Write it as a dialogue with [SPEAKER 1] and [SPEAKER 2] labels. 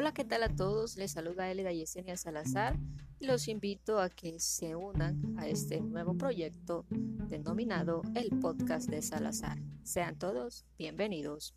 [SPEAKER 1] Hola, ¿qué tal a todos? Les saluda Elida Yesenia Salazar y los invito a que se unan a este nuevo proyecto denominado el podcast de Salazar. Sean todos bienvenidos.